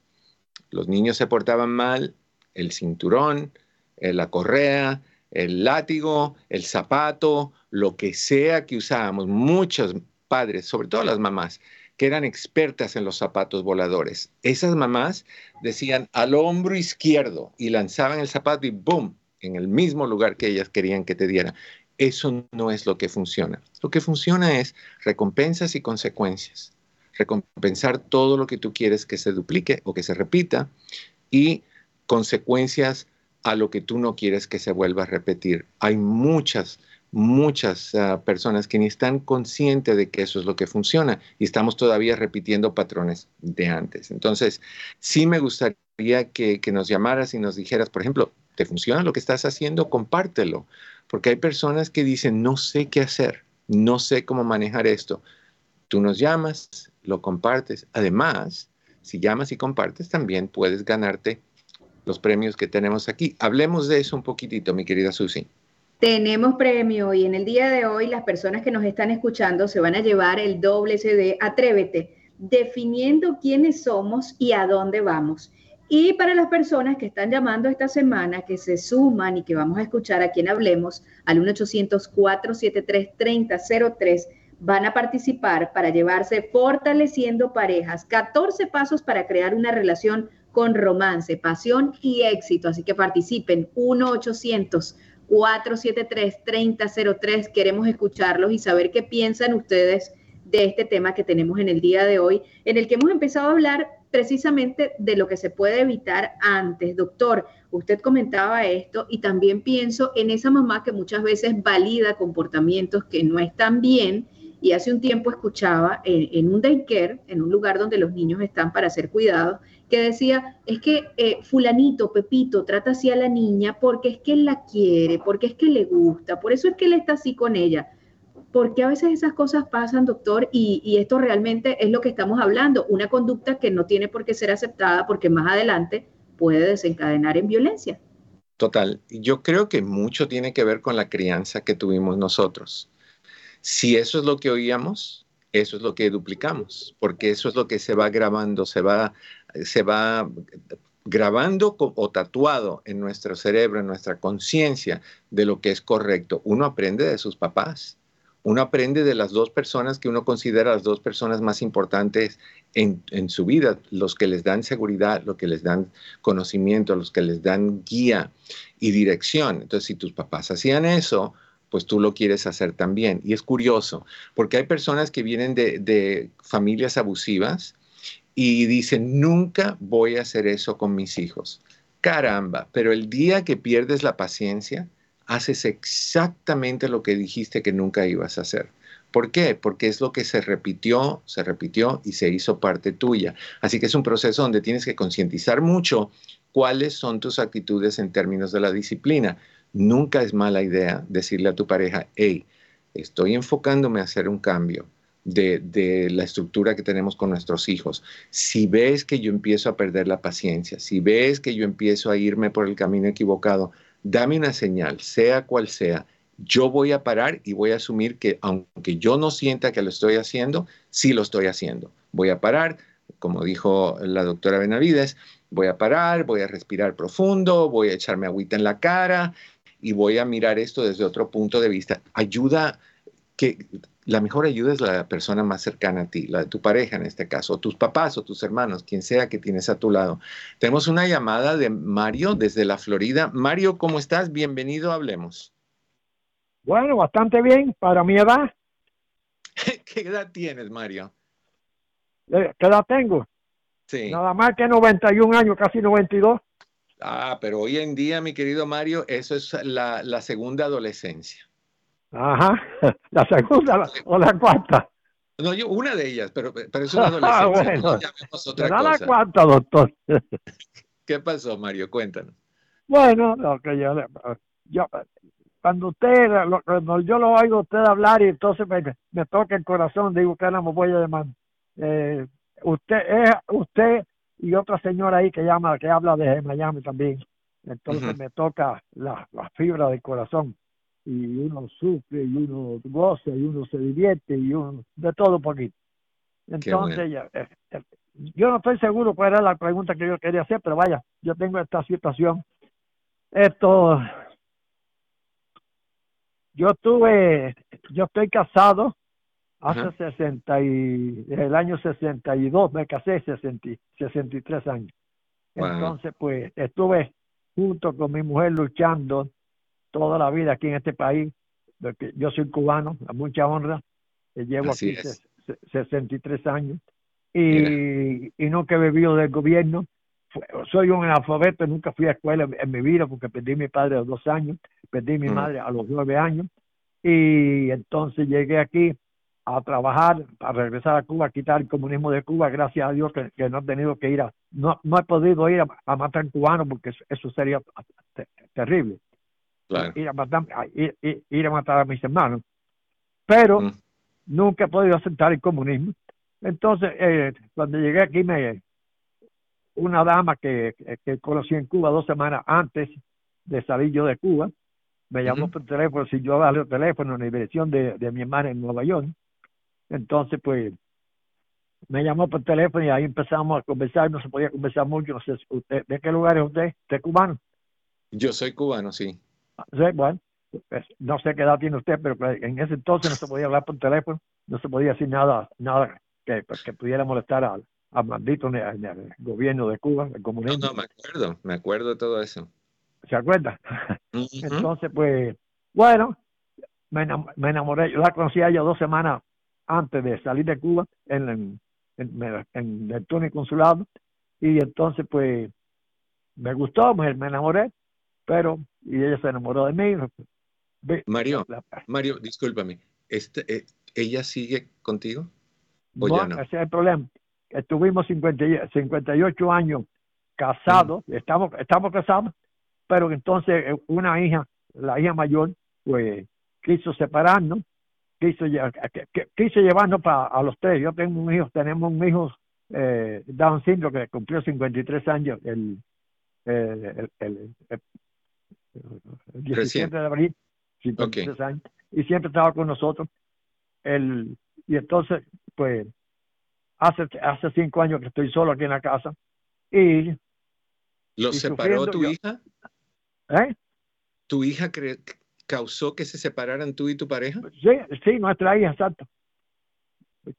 los niños se portaban mal, el cinturón, la correa, el látigo, el zapato, lo que sea que usábamos, muchos padres, sobre todo las mamás, que eran expertas en los zapatos voladores. Esas mamás decían al hombro izquierdo y lanzaban el zapato y ¡boom! en el mismo lugar que ellas querían que te diera. Eso no es lo que funciona. Lo que funciona es recompensas y consecuencias. Recompensar todo lo que tú quieres que se duplique o que se repita y consecuencias a lo que tú no quieres que se vuelva a repetir. Hay muchas muchas ah, personas que ni están conscientes de que eso es lo que funciona y estamos todavía repitiendo patrones de antes. Entonces, sí me gustaría que, que nos llamaras y nos dijeras, por ejemplo, ¿te funciona lo que estás haciendo? Compártelo, porque hay personas que dicen, no sé qué hacer, no sé cómo manejar esto. Tú nos llamas, lo compartes. Además, si llamas y compartes, también puedes ganarte los premios que tenemos aquí. Hablemos de eso un poquitito, mi querida Susi. Tenemos premio y en el día de hoy las personas que nos están escuchando se van a llevar el doble CD Atrévete, definiendo quiénes somos y a dónde vamos. Y para las personas que están llamando esta semana, que se suman y que vamos a escuchar a quien hablemos al 1-800-473-3003, van a participar para llevarse Fortaleciendo Parejas, 14 pasos para crear una relación con romance, pasión y éxito. Así que participen 1-800-473-3003. Queremos escucharlos y saber qué piensan ustedes de este tema que tenemos en el día de hoy, en el que hemos empezado a hablar precisamente de lo que se puede evitar antes. Doctor, usted comentaba esto y también pienso en esa mamá que muchas veces valida comportamientos que no están bien y hace un tiempo escuchaba en, un daycare, en un lugar donde los niños están para ser cuidados, que decía, es que eh, fulanito, Pepito, trata así a la niña porque es que la quiere, porque es que le gusta, por eso es que él está así con ella. Porque a veces esas cosas pasan, doctor, y esto realmente es lo que estamos hablando, una conducta que no tiene por qué ser aceptada porque más adelante puede desencadenar en violencia. Total, yo creo que mucho tiene que ver con la crianza que tuvimos nosotros. Si eso es lo que oíamos, eso es lo que duplicamos, porque eso es lo que se va grabando, se va, se va grabando o tatuado en nuestro cerebro, en nuestra conciencia de lo que es correcto. Uno aprende de sus papás, uno aprende de las dos personas que uno considera las dos personas más importantes en, en, su vida, los que les dan seguridad, los que les dan conocimiento, los que les dan guía y dirección. Entonces, si tus papás hacían eso, pues tú lo quieres hacer también. Y es curioso, porque hay personas que vienen de, familias abusivas y dicen, nunca voy a hacer eso con mis hijos. Caramba, pero el día que pierdes la paciencia, haces exactamente lo que dijiste que nunca ibas a hacer. ¿Por qué? Porque es lo que se repitió, se repitió y se hizo parte tuya. Así que es un proceso donde tienes que concientizar mucho cuáles son tus actitudes en términos de la disciplina. Nunca es mala idea decirle a tu pareja, hey, estoy enfocándome a hacer un cambio de, la estructura que tenemos con nuestros hijos. Si ves que yo empiezo a perder la paciencia, si ves que yo empiezo a irme por el camino equivocado, dame una señal, sea cual sea. Yo voy a parar y voy a asumir que aunque yo no sienta que lo estoy haciendo, sí lo estoy haciendo. Voy a parar, como dijo la doctora Benavides, voy a parar, voy a respirar profundo, voy a echarme agüita en la cara y voy a mirar esto desde otro punto de vista. Ayuda, que la mejor ayuda es la persona más cercana a ti, la de tu pareja en este caso, o tus papás o tus hermanos, quien sea que tienes a tu lado. Tenemos una llamada de Mario desde la Florida. Mario, ¿cómo estás? Bienvenido, hablemos. Bueno, bastante bien para mi edad. ¿Qué edad tienes, Mario? Eh, ¿Qué edad tengo? Sí. Nada más que 91 años, casi 92. Ah, pero hoy en día, mi querido Mario, eso es la, segunda adolescencia. Ajá, la segunda o la cuarta. No, yo una de ellas, pero, pero es una adolescencia. Ah, bueno. otra cosa. la cuarta, doctor. ¿Qué pasó, Mario? Cuéntanos. Bueno, lo que yo, yo cuando usted, cuando yo lo oigo usted hablar y entonces me, me toca el corazón, digo que no me voy a llamar. Eh, usted es usted y otra señora ahí que llama, que habla de Miami también. Entonces me toca la, fibra del corazón y uno sufre y uno goza y uno se divierte y uno de todo un poquito. Entonces, eh, eh, yo no estoy seguro cuál era la pregunta que yo quería hacer, pero vaya, yo tengo esta situación. Esto, yo tuve, yo estoy casado Hace 60 y, el año 62 me casé, 60, 63 años. Entonces, pues, estuve junto con mi mujer luchando toda la vida aquí en este país. Porque yo soy cubano, a mucha honra. Llevo aquí 63 años. Y, y nunca he vivido del gobierno. Soy un analfabeto, nunca fui a escuela en, mi vida porque perdí a mi padre a los dos años, perdí a mi madre a los nueve años. Y entonces llegué aquí a trabajar para regresar a Cuba, a quitar el comunismo de Cuba, gracias a Dios que, no he tenido que ir a, no, no he podido ir a, matar cubanos porque eso, sería terrible. Ir, a matar, ir, a matar a mis hermanos. Pero mm. nunca he podido aceptar el comunismo. Entonces, eh, cuando llegué aquí, me una dama que, que conocí en Cuba dos semanas antes de salir yo de Cuba, me llamó por teléfono, si yo darle el teléfono en la dirección de, de mi hermana en Nueva York, entonces, pues, me llamó por teléfono y ahí empezamos a conversar, no se podía conversar mucho, no sé, usted, ¿de qué lugar es usted? ¿Usted es cubano? Yo soy cubano, sí. Ah, sí, bueno, pues, no sé qué edad tiene usted, pero pues, en ese entonces no se podía hablar por teléfono, no se podía decir nada, nada que, pues, que pudiera molestar a, al maldito gobierno de Cuba, el comunismo. No, no, me acuerdo, me acuerdo de todo eso. ¿Se acuerda? Entonces, pues, bueno, me, enamoré, yo la conocía ya dos semanas antes de salir de Cuba en, en, el túnel consulado y entonces pues me gustó, me, enamoré, pero y ella se enamoró de mí. Mario, Mario, discúlpame, este, eh, ¿ella sigue contigo? ¿O no, ya no? ese es el problema. Estuvimos 50, 58 años casados, estamos, estamos casados, pero entonces eh, una hija, la hija mayor, pues quiso separarnos, quiso, quiso llevarnos para a los tres. Yo tengo un hijo, tenemos un hijo eh, Down syndrome que cumplió 53 años el, el, el, el 17 de abril, 53 años, y siempre estaba con nosotros. El, y entonces, pues, hace, hace cinco años que estoy solo aquí en la casa y... ¿Lo separó tu hija? ¿Eh? ¿Tu hija causó que se separaran tú y tu pareja? Sí, sí, nuestra hija, exacto.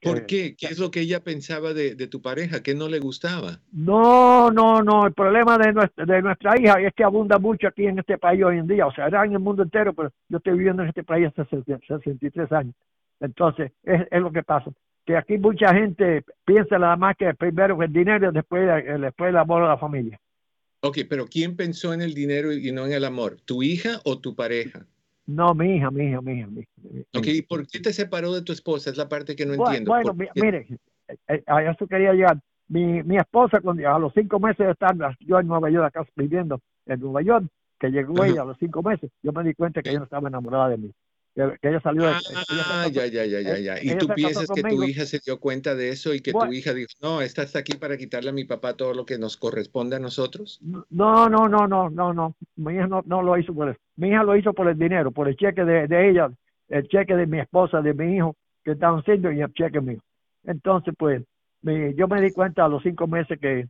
¿Por qué? ¿Qué es lo que ella pensaba de, tu pareja? ¿Qué no le gustaba? No, no, no. El problema de nuestra, de nuestra hija es que abunda mucho aquí en este país hoy en día. O sea, era en el mundo entero, pero yo estoy viviendo en este país hace 63 años. Entonces, es, es lo que pasa. Que aquí mucha gente piensa nada más que primero el dinero y después, después el amor a la familia. Ok, pero ¿quién pensó en el dinero y no en el amor? ¿Tu hija o tu pareja? No, mi hija, mi hija, mi hija. Mi Ok, ¿y por qué te separó de tu esposa? Es la parte que no entiendo. Bueno, mire, eh, eh, a eso quería llegar. Mi, mi esposa, cuando, a los cinco meses de estar yo en Nueva York, acá viviendo en Nueva York, que llegó ella a los cinco meses, yo me di cuenta que ella no estaba enamorada de mí que, ella salió de... Ah, ya, ya, ya, ya, ya. ¿Y tú piensas que tu hija se dio cuenta de eso y que tu hija dijo, no, esta está aquí para quitarle a mi papá todo lo que nos corresponde a nosotros? No, no, no, no, no, no. Mi hija no, no lo hizo por eso. Mi hija lo hizo por el dinero, por el cheque de, de ella, el cheque de mi esposa, de mi hijo, que estaban haciendo y el cheque mío. Entonces, pues, yo me di cuenta a los cinco meses que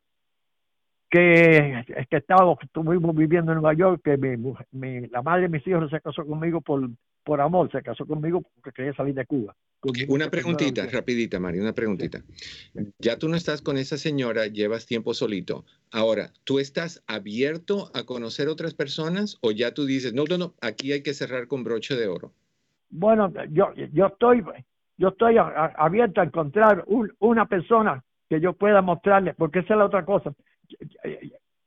que, que estaba, estuvimos viviendo en Nueva York, que mi, mi, la madre de mis hijos se casó conmigo por, por amor, se casó conmigo porque quería salir de Cuba. una preguntita, rapidita, Mario, una preguntita. Ya tú no estás con esa señora, llevas tiempo solito. Ahora, ¿tú estás abierto a conocer otras personas o ya tú dices, no, no, no, aquí hay que cerrar con broche de oro? Bueno, yo, yo estoy, yo estoy abierto a encontrar una persona que yo pueda mostrarle, porque esa es la otra cosa.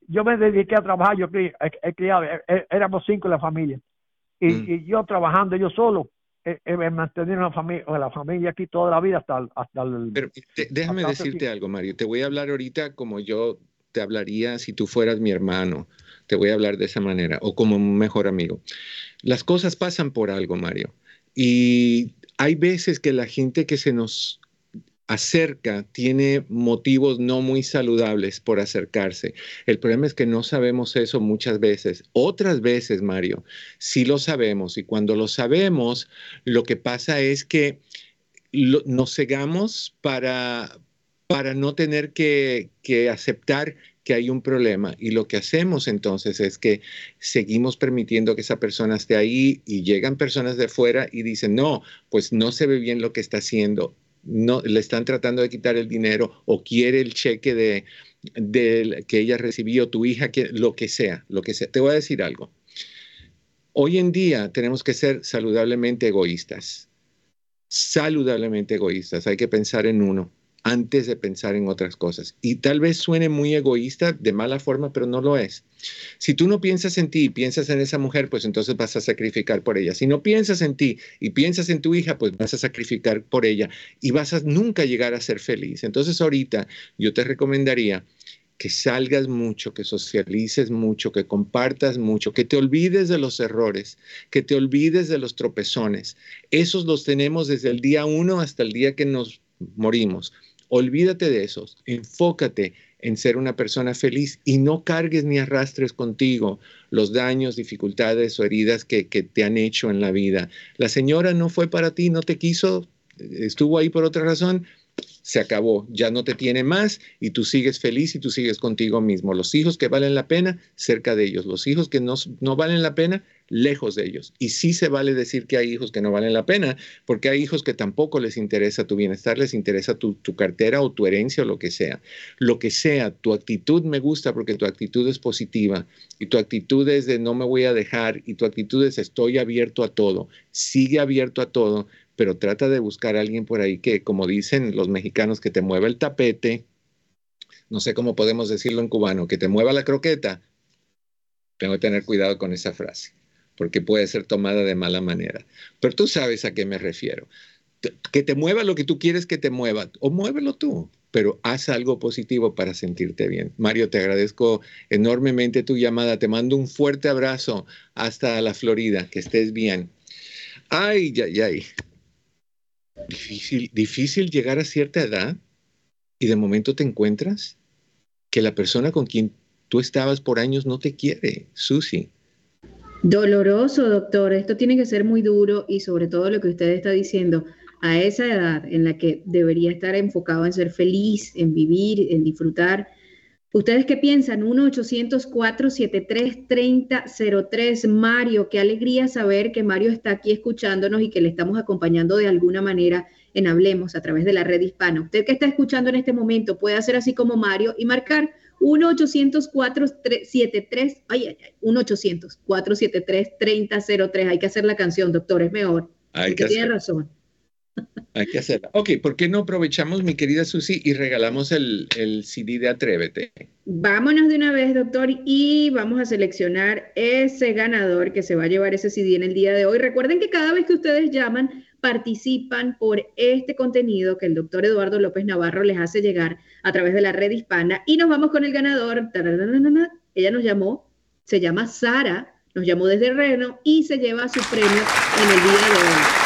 Yo me dediqué a trabajar, yo he criado, éramos cinco en la familia Mm. Y, yo trabajando yo solo, he, mantenido una familia, la familia aquí toda la vida hasta, hasta el... Pero déjame decirte algo, Mario. Te voy a hablar ahorita como yo te hablaría si tú fueras mi hermano. Te voy a hablar de esa manera, o como un mejor amigo. Las cosas pasan por algo, Mario. Y hay veces que la gente que se nos acerca tiene motivos no muy saludables por acercarse. El problema es que no sabemos eso muchas veces. Otras veces, Mario, sí lo sabemos y cuando lo sabemos, lo que pasa es que nos cegamos para, para no tener que, que aceptar que hay un problema y lo que hacemos entonces es que seguimos permitiendo que esa persona esté ahí y llegan personas de fuera y dicen, no, pues no se ve bien lo que está haciendo no le están tratando de quitar el dinero o quiere el cheque de, que ella recibió, tu hija, que, lo que sea, lo que sea. Te voy a decir algo. Hoy en día tenemos que ser saludablemente egoístas. Saludablemente egoístas. Hay que pensar en uno antes de pensar en otras cosas. Y tal vez suene muy egoísta de mala forma, pero no lo es. Si tú no piensas en ti y piensas en esa mujer, pues entonces vas a sacrificar por ella. Si no piensas en ti y piensas en tu hija, pues vas a sacrificar por ella y vas a nunca llegar a ser feliz. Entonces ahorita yo te recomendaría que salgas mucho, que socialices mucho, que compartas mucho, que te olvides de los errores, que te olvides de los tropezones. Esos los tenemos desde el día uno hasta el día que nos morimos. Olvídate de esos, enfócate en ser una persona feliz y no cargues ni arrastres contigo los daños, dificultades o heridas que, te han hecho en la vida. La señora no fue para ti, no te quiso, estuvo ahí por otra razón, se acabó, ya no te tiene más y tú sigues feliz y tú sigues contigo mismo. Los hijos que valen la pena, cerca de ellos. Los hijos que no, no valen la pena, lejos de ellos. Y sí se vale decir que hay hijos que no valen la pena, porque hay hijos que tampoco les interesa tu bienestar, les interesa tu, tu, cartera o tu herencia o lo que sea. Lo que sea, tu actitud me gusta porque tu actitud es positiva y tu actitud es de no me voy a dejar y tu actitud es estoy abierto a todo. Sigue abierto a todo pero trata de buscar a alguien por ahí que, como dicen los mexicanos, que te mueva el tapete, no sé cómo podemos decirlo en cubano, que te mueva la croqueta. Tengo que tener cuidado con esa frase, porque puede ser tomada de mala manera. Pero tú sabes a qué me refiero. Que te mueva lo que tú quieres que te mueva, o muévelo tú, pero haz algo positivo para sentirte bien. Mario, te agradezco enormemente tu llamada. Te mando un fuerte abrazo hasta la Florida. Que estés bien. Ay, ay, ay. Difícil, difícil llegar a cierta edad y de momento te encuentras que la persona con quien tú estabas por años no te quiere, Susi. Doloroso, doctor. Esto tiene que ser muy duro y sobre todo lo que usted está diciendo, a esa edad en la que debería estar enfocado en ser feliz, en vivir, en disfrutar, ¿Ustedes qué piensan? 1-800-473-3003. Mario, qué alegría saber que Mario está aquí escuchándonos y que le estamos acompañando de alguna manera en Hablemos a través de la red hispana. Usted que está escuchando en este momento puede hacer así como Mario y marcar 1-800-473, ay, ay, ay, 1-800-473-3003. Hay que hacer la canción, doctor, es mejor. Hay que tiene razón. Hay que hacerla. Ok, ¿por qué no aprovechamos, mi querida Susi, y regalamos el, el, CD de Atrévete? Vámonos de una vez, doctor, y vamos a seleccionar ese ganador que se va a llevar ese CD en el día de hoy. Recuerden que cada vez que ustedes llaman, participan por este contenido que el doctor Eduardo López Navarro les hace llegar a través de la red hispana. Y nos vamos con el ganador. Ella nos llamó, se llama Sara, nos llamó desde Reno y se lleva su premio en el día de hoy.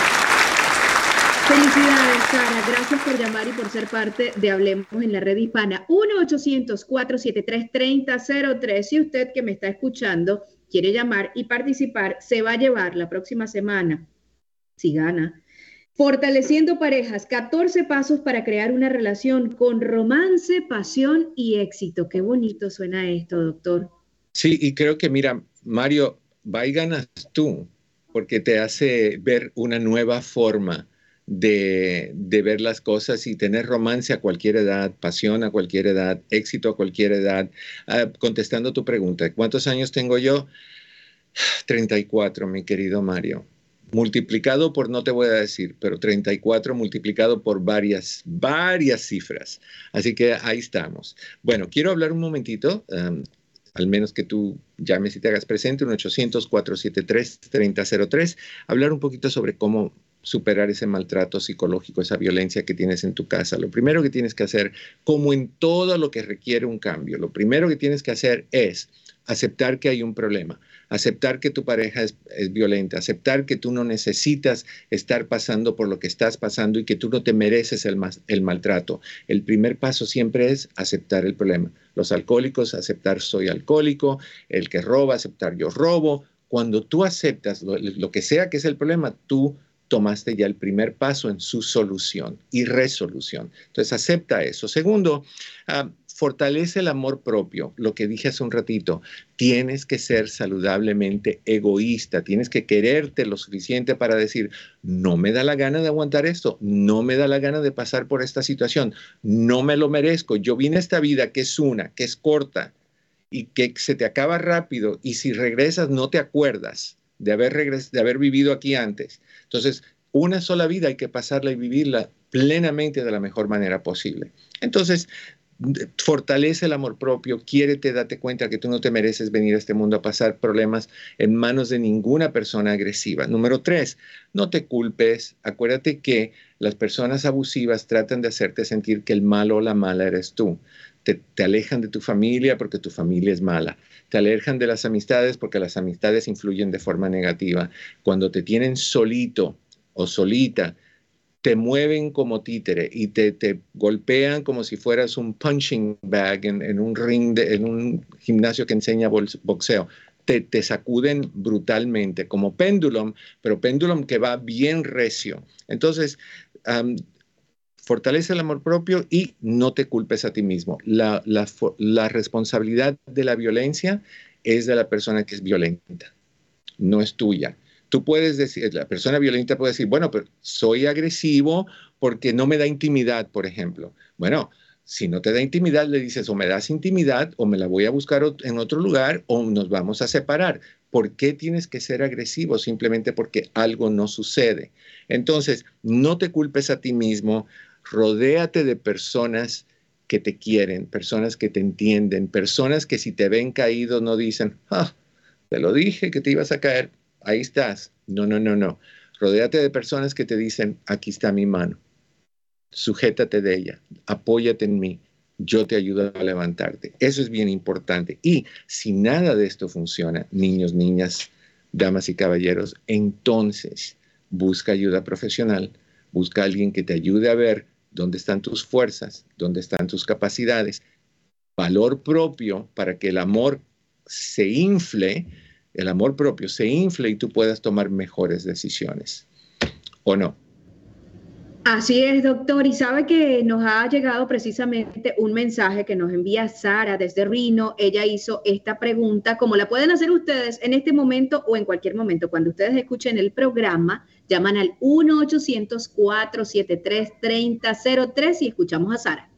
Felicidades, Sara. Gracias por llamar y por ser parte de Hablemos en la red hispana. 1-800-473-3003. Si usted que me está escuchando quiere llamar y participar, se va a llevar la próxima semana, si gana, Fortaleciendo parejas, 14 pasos para crear una relación con romance, pasión y éxito. Qué bonito suena esto, doctor. Sí, y creo que, mira, Mario, va y ganas tú, porque te hace ver una nueva forma de, ver las cosas y tener romance a cualquier edad, pasión a cualquier edad, éxito a cualquier edad. Ah, contestando tu pregunta, ¿cuántos años tengo yo? 34, mi querido Mario. Multiplicado por, no te voy a decir, pero 34 multiplicado por varias, varias cifras. Así que ahí estamos. Bueno, quiero hablar un momentito, al menos que tú llames y te hagas presente, un 800-473-3003, hablar un poquito sobre cómo superar ese maltrato psicológico, esa violencia que tienes en tu casa. Lo primero que tienes que hacer, como en todo lo que requiere un cambio, lo primero que tienes que hacer es aceptar que hay un problema, aceptar que tu pareja es, violenta, aceptar que tú no necesitas estar pasando por lo que estás pasando y que tú no te mereces el, maltrato. El primer paso siempre es aceptar el problema. Los alcohólicos, aceptar soy alcohólico, el que roba, aceptar yo robo. Cuando tú aceptas lo, lo que sea que es el problema, tú tomaste ya el primer paso en su solución y resolución. Entonces, acepta eso. Segundo, ah, fortalece el amor propio. Lo que dije hace un ratito, tienes que ser saludablemente egoísta, tienes que quererte lo suficiente para decir, no me da la gana de aguantar esto, no me da la gana de pasar por esta situación, no me lo merezco. Yo vine a esta vida que es una, que es corta y que se te acaba rápido y si regresas no te acuerdas de haber, de haber vivido aquí antes. Entonces, una sola vida hay que pasarla y vivirla plenamente de la mejor manera posible. Entonces, fortalece el amor propio, quiérete, date cuenta que tú no te mereces venir a este mundo a pasar problemas en manos de ninguna persona agresiva. Número tres, no te culpes. Acuérdate que las personas abusivas tratan de hacerte sentir que el malo o la mala eres tú. Te, te alejan de tu familia porque tu familia es mala te alejan de las amistades porque las amistades influyen de forma negativa. Cuando te tienen solito o solita, te mueven como títere y te, te golpean como si fueras un punching bag en, un ring, en un gimnasio que enseña boxeo. Te, te, sacuden brutalmente, como péndulo, pero péndulo que va bien recio. Entonces, fortalece el amor propio y no te culpes a ti mismo. La, la, responsabilidad de la violencia es de la persona que es violenta, no es tuya. Tú puedes decir, la persona violenta puede decir, bueno, pero soy agresivo porque no me da intimidad, por ejemplo. Bueno, si no te da intimidad, le dices o me das intimidad o me la voy a buscar en otro lugar o nos vamos a separar. ¿Por qué tienes que ser agresivo? Simplemente porque algo no sucede. Entonces, no te culpes a ti mismo, rodéate de personas que te quieren, personas que te entienden, personas que si te ven caído no dicen, ah, te lo dije que te ibas a caer, ahí estás. No, no, no, no. Rodéate de personas que te dicen, aquí está mi mano sujétate de ella, apóyate en mí, yo te ayudo a levantarte. Eso es bien importante. Y si nada de esto funciona, niños, niñas, damas y caballeros, entonces busca ayuda profesional, busca a alguien que te ayude a ver dónde están tus fuerzas, dónde están tus capacidades, valor propio para que el amor se infle, el amor propio se infle y tú puedas tomar mejores decisiones. ¿O no? Así es, doctor. Y sabe que nos ha llegado precisamente un mensaje que nos envía Sara desde Rino. Ella hizo esta pregunta, como la pueden hacer ustedes en este momento o en cualquier momento. Cuando ustedes escuchen el programa, llaman al 1-800-473-3003 y escuchamos a Sara. Me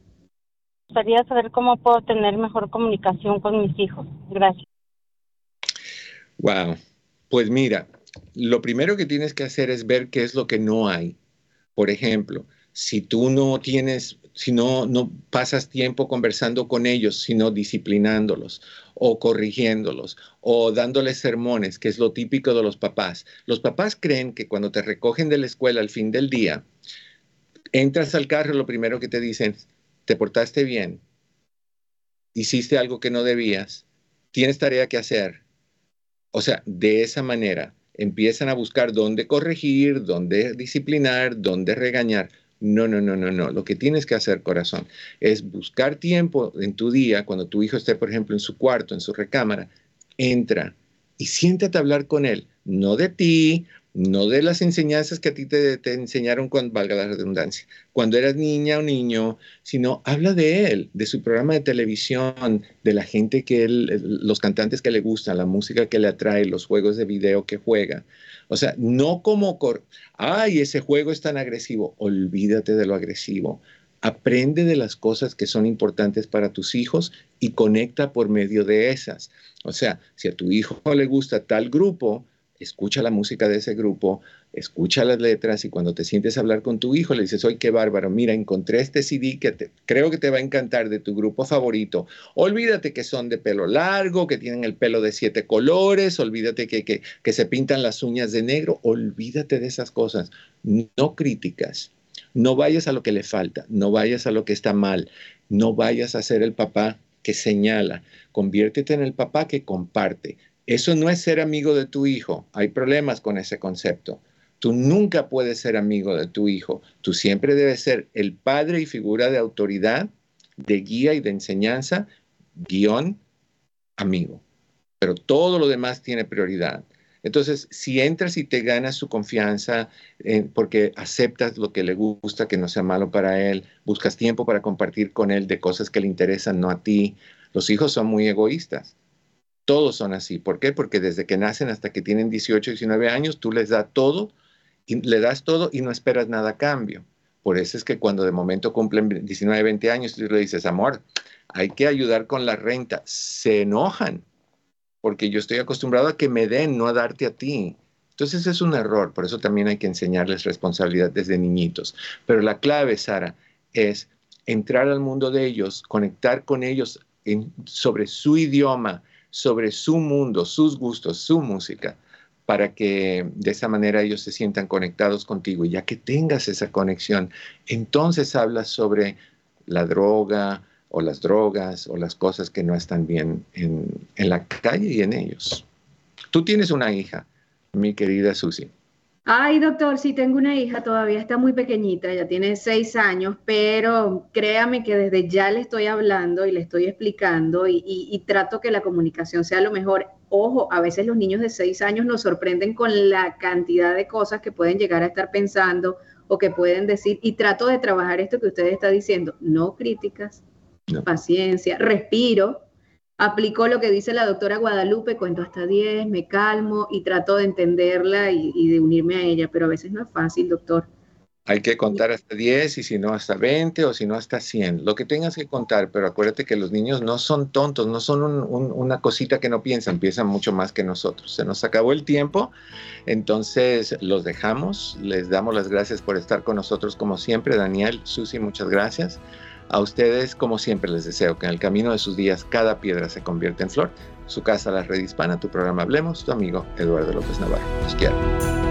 gustaría saber cómo puedo tener mejor comunicación con mis hijos. Gracias. Wow. Pues mira, lo primero que tienes que hacer es ver qué es lo que no hay por ejemplo, si tú no tienes, si no, no pasas tiempo conversando con ellos, sino disciplinándolos o corrigiéndolos o dándoles sermones, que es lo típico de los papás. Los papás creen que cuando te recogen de la escuela al fin del día, entras al carro, lo primero que te dicen, te portaste bien, hiciste algo que no debías, tienes tarea que hacer. O sea, de esa manera empiezan a buscar dónde corregir, dónde disciplinar, dónde regañar. No, no, no, no, no. Lo que tienes que hacer, corazón, es buscar tiempo en tu día, cuando tu hijo esté, por ejemplo, en su cuarto, en su recámara, entra y siéntate a hablar con él, no de ti, no de las enseñanzas que a ti te, enseñaron, con, valga la redundancia, cuando eras niña o niño, sino habla de él, de su programa de televisión, de la gente que él, los cantantes que le gustan, la música que le atrae, los juegos de video que juega. O sea, no como, ay, ese juego es tan agresivo, olvídate de lo agresivo. Aprende de las cosas que son importantes para tus hijos y conecta por medio de esas. O sea, si a tu hijo le gusta tal grupo, escucha la música de ese grupo, escucha las letras y cuando te sientes a hablar con tu hijo le dices, oye, qué bárbaro, mira, encontré este CD que creo que te va a encantar de tu grupo favorito. Olvídate que son de pelo largo, que tienen el pelo de siete colores, olvídate que, que, que se pintan las uñas de negro, olvídate de esas cosas. No críticas, no vayas a lo que le falta, no vayas a lo que está mal, no vayas a ser el papá que señala, conviértete en el papá que comparte eso no es ser amigo de tu hijo. Hay problemas con ese concepto. Tú nunca puedes ser amigo de tu hijo. Tú siempre debes ser el padre y figura de autoridad, de guía y de enseñanza, guion, amigo. Pero todo lo demás tiene prioridad. Entonces, si entras y te ganas su confianza eh, porque aceptas lo que le gusta, que no sea malo para él, buscas tiempo para compartir con él de cosas que le interesan, no a ti. Los hijos son muy egoístas. Todos son así. ¿Por qué? Porque desde que nacen hasta que tienen 18, 19 años, tú les das todo, y le das todo y no esperas nada a cambio. Por eso es que cuando de momento cumplen 19, 20 años, tú le dices, amor, hay que ayudar con la renta. Se enojan, porque yo estoy acostumbrado a que me den, no a darte a ti. Entonces es un error, por eso también hay que enseñarles responsabilidad desde niñitos. Pero la clave, Sara, es entrar al mundo de ellos, conectar con ellos sobre su idioma, sobre su mundo, sus gustos, su música, para que de esa manera ellos se sientan conectados contigo. Y ya que tengas esa conexión, entonces hablas sobre la droga o las drogas o las cosas que no están bien en, en la calle y en ellos. Tú tienes una hija, mi querida Susi. Ay, doctor, sí tengo una hija, todavía está muy pequeñita, ya tiene seis años, pero créame que desde ya le estoy hablando y le estoy explicando y, trato que la comunicación sea lo mejor. Ojo, a veces los niños de seis años nos sorprenden con la cantidad de cosas que pueden llegar a estar pensando o que pueden decir, y trato de trabajar esto que usted está diciendo, no críticas, paciencia, respiro, aplico lo que dice la doctora Guadalupe, cuento hasta 10, me calmo y trato de entenderla y de unirme a ella, pero a veces no es fácil, doctor. Hay que contar hasta 10 y si no hasta 20 o si no hasta 100. Lo que tengas que contar, pero acuérdate que los niños no son tontos, no son una cosita que no piensan, piensan mucho más que nosotros. Se nos acabó el tiempo, entonces los dejamos. Les damos las gracias por estar con nosotros como siempre. Daniel, Susi, muchas gracias. A ustedes, como siempre, les deseo que en el camino de sus días cada piedra se convierta en flor. Su casa, la red hispana, tu programa Hablemos, tu amigo Eduardo López Navarro. Los quiero.